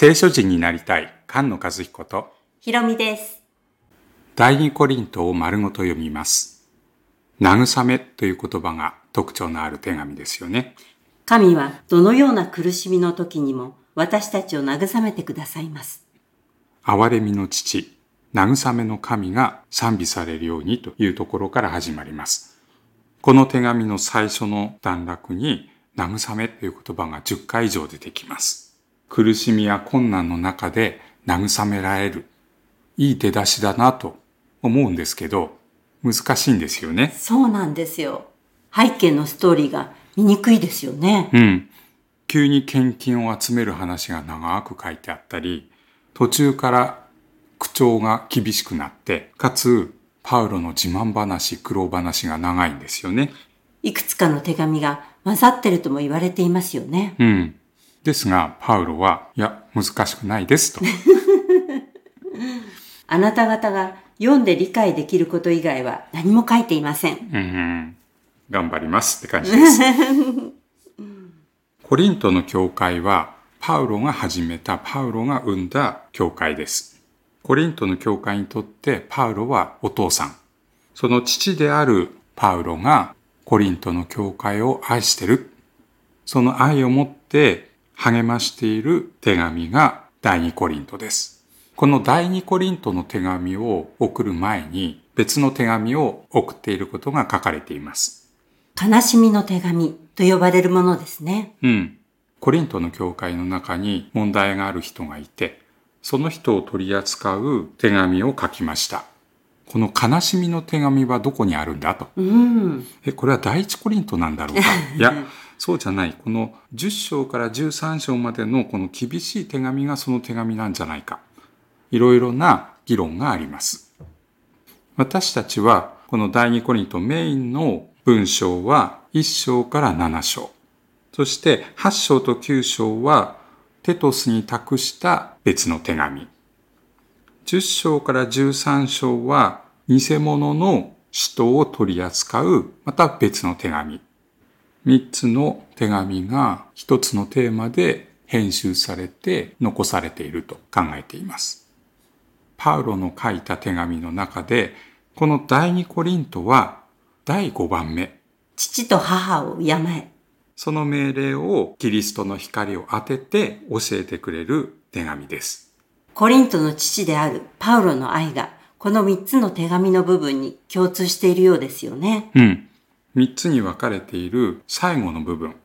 聖書人になりたい菅野和彦とひろみです。第二コリントを丸ごと読みます。慰めという言葉が特徴のある手紙ですよね。神はどのような苦しみの時にも私たちを慰めてくださいます。憐れみの父、慰めの神が賛美されるようにというところから始まります。この手紙の最初の段落に慰めという言葉が10回以上出てきます。苦しみや困難の中で慰められる。いい出だしだなと思うんですけど、難しいんですよね。そうなんですよ。背景のストーリーが見にくいですよね。うん。急に献金を集める話が長く書いてあったり、途中から口調が厳しくなって、かつ、パウロの自慢話、苦労話が長いんですよね。いくつかの手紙が混ざってるとも言われていますよね。うん。ですが、パウロは、いや、難しくないですと。あなた方が読んで理解できること以外は何も書いていません。うん。頑張りますって感じです。コリントの教会は、パウロが始めた、パウロが生んだ教会です。コリントの教会にとって、パウロはお父さん。その父であるパウロが、コリントの教会を愛してる。その愛を持って励ましている手紙が第二コリントです。この第二コリントの手紙を送る前に別の手紙を送っていることが書かれています。悲しみの手紙と呼ばれるものですね。うん。コリントの教会の中に問題がある人がいて、その人を取り扱う手紙を書きました。この悲しみの手紙はどこにあるんだと。うん。え、これは第一コリントなんだろうかいや、そうじゃない。この10章から13章までのこの厳しい手紙がその手紙なんじゃないか。いろいろな議論があります。私たちはこの第二コリントメインの文章は1章から7章。そして8章と9章はテトスに託した別の手紙。10章から13章は偽物の使徒を取り扱うまた別の手紙。3つの手紙が1つのテーマで編集されて残されていると考えています。パウロの書いた手紙の中でこの第二コリントは第5番目。父と母を敬え。その命令をキリストの光を当てて教えてくれる手紙です。コリントの父であるパウロの愛がこの三つの手紙の部分に共通しているようですよね。うん。3つに分かれている最後の部分。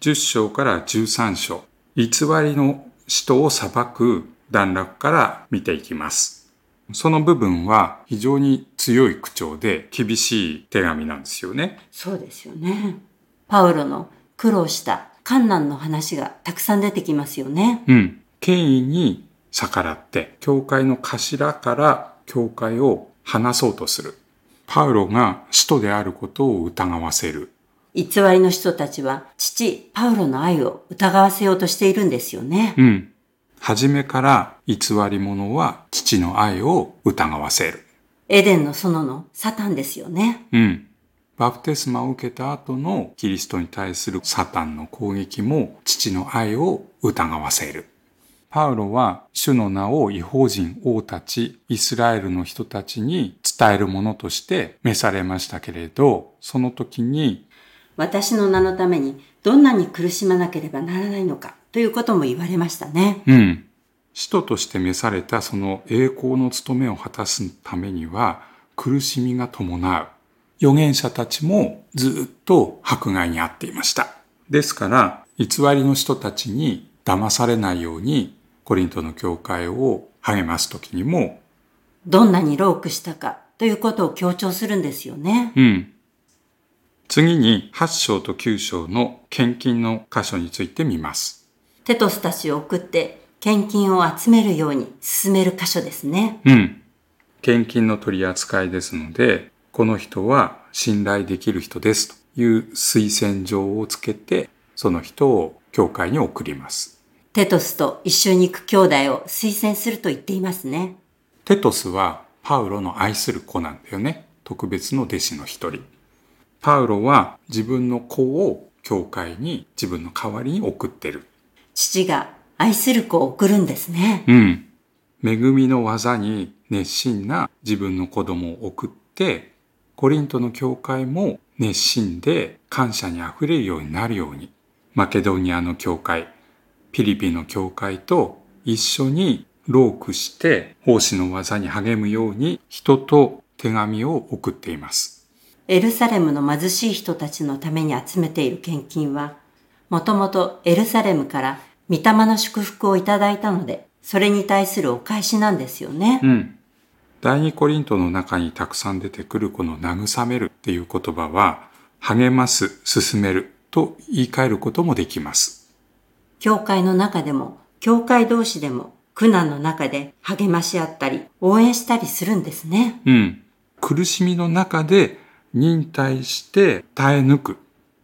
10章から13章。偽りの人を裁く段落から見ていきます。その部分は非常に強い口調で厳しい手紙なんですよね。そうですよね。パウロの苦労した観難の話がたくさん出てきますよね。うん。権威に逆らって、教会の頭から教会を離そうとする。パウロが使徒であることを疑わせる。偽りの人たちは父パウロの愛を疑わせようとしているんですよね。うん。初めから偽り者は父の愛を疑わせる。エデンの園のサタンですよね。うん。バプテスマを受けた後のキリストに対するサタンの攻撃も父の愛を疑わせる。パウロは主の名を違法人王たち、イスラエルの人たちに伝えるものとして召されましたけれど、その時に、私の名のためにどんなに苦しまなければならないのかということも言われましたね。うん。使徒として召されたその栄光の務めを果たすためには苦しみが伴う。預言者たちもずっと迫害にあっていました。ですから、偽りの人たちに騙されないようにコリントの教会を励ますときにも、どんなにロークしたかということを強調するんですよね。うん。次に8章と9章の献金の箇所について見ます。テトスたちを送って献金を集めるように進める箇所ですね。うん。献金の取り扱いですので、この人は信頼できる人ですという推薦状をつけて、その人を教会に送ります。テトスと一緒に行く兄弟を推薦すると言っていますね。テトスはパウロの愛する子なんだよね。特別の弟子の一人。パウロは自分の子を教会に自分の代わりに送ってる。父が愛する子を送るんですね。うん。恵みの技に熱心な自分の子供を送って、コリントの教会も熱心で感謝にあふれるようになるように、マケドニアの教会、ピリピの教会と一緒に労苦して奉仕の技に励むように人と手紙を送っています。エルサレムの貧しい人たちのために集めている献金は、もともとエルサレムから御霊の祝福をいただいたので、それに対するお返しなんですよね。うん。第二コリントの中にたくさん出てくるこの慰めるっていう言葉は、励ます、進めると言い換えることもできます。教会の中でも、教会同士でも、苦難の中で励まし合ったり、応援したりするんですね。うん。苦しみの中で忍耐して耐え抜く。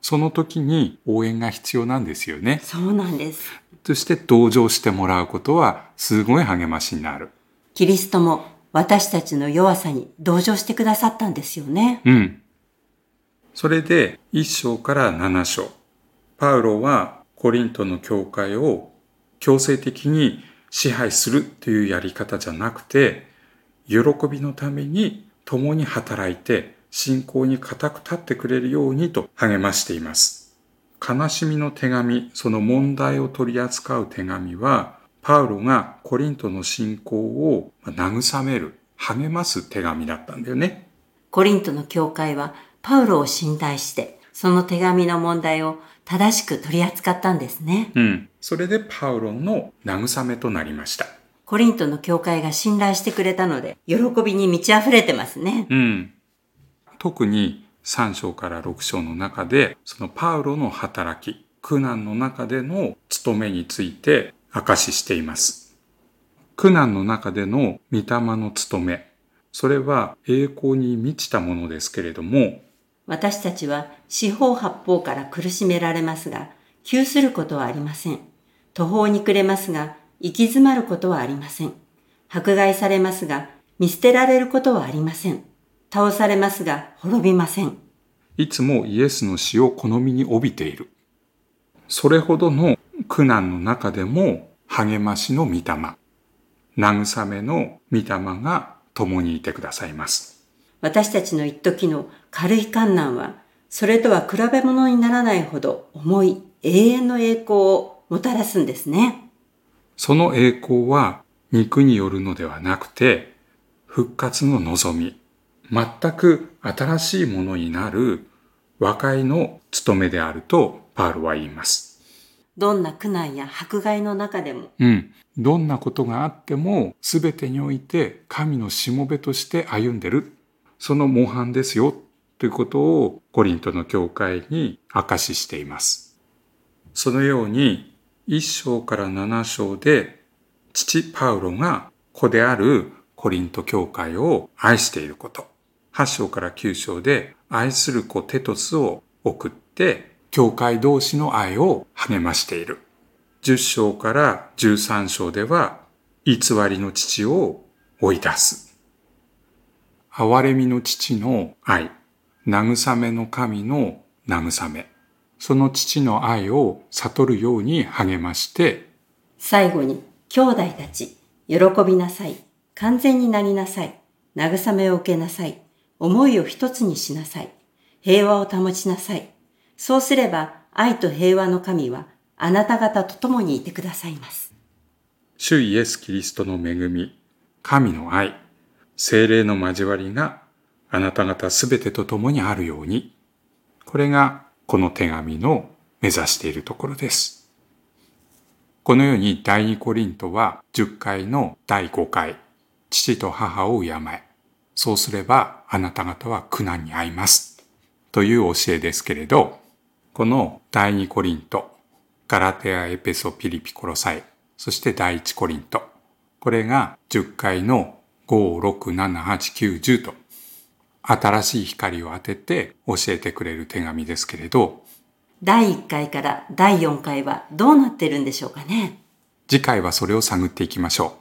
その時に応援が必要なんですよね。そうなんです。そして同情してもらうことはすごい励ましになる。キリストも私たちの弱さに同情してくださったんですよね。うん。それで1章から7章。パウロはコリントの教会を強制的に支配するというやり方じゃなくて、喜びのために共に働いて信仰に固く立ってくれるようにと励ましています。悲しみの手紙、その問題を取り扱う手紙は、パウロがコリントの信仰を慰める、励ます手紙だったんだよね。コリントの教会はパウロを信頼して、その手紙の問題を正しく取り扱ったんですね。うん。それでパウロの慰めとなりました。コリントの教会が信頼してくれたので、喜びに満ち溢れてますね。うん。特に3章から6章の中で、そのパウロの働き、苦難の中での務めについて明かししています。苦難の中での御霊の務め、それは栄光に満ちたものですけれども、私たちは四方八方から苦しめられますが、窮することはありません。途方に暮れますが、行き詰まることはありません。迫害されますが、見捨てられることはありません。倒されますが、滅びません。いつもイエスの死を好みに帯びている。それほどの苦難の中でも励ましの御霊、慰めの御霊が共にいてくださいます。私たちの一時の軽い観難は、それとは比べ物にならないほど重い永遠の栄光をもたらすんですね。その栄光は肉によるのではなくて、復活の望み、全く新しいものになる和解の務めであるとパウロは言います。どんな苦難や迫害の中でも、うん。どんなことがあっても全てにおいて神のしもべとして歩んでる。その模範ですよ。ということをコリントの教会に明かししています。そのように1章から7章で父パウロが子であるコリント教会を愛していること。8章から9章で愛する子テトスを送って教会同士の愛を励ましている。10章から13章では偽りの父を追い出す。憐れみの父の愛、慰めの神の慰め、その父の愛を悟るように励まして、最後に、兄弟たち、喜びなさい。完全になりなさい。慰めを受けなさい。思いを一つにしなさい。平和を保ちなさい。そうすれば、愛と平和の神は、あなた方と共にいてくださいます。主イエス・キリストの恵み、神の愛、精霊の交わりがあなた方すべてと共にあるように、これがこの手紙の目指しているところです。このように第二コリントは10回の第5回、父と母を敬え。そうすればあなた方は苦難に遭います。という教えですけれど、この第二コリント、ガラテア、エペソ、ピリピ、コロサイ、そして第一コリント。これが10回の5、6、7、8、9、10と新しい光を当てて教えてくれる手紙ですけれど、第1回から第4回はどうなってるんでしょうかね。次回はそれを探っていきましょ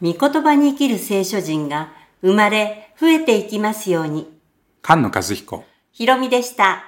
御言葉に生きる聖書人が生まれ増えていきますように。う。菅野和彦。ひろみでした。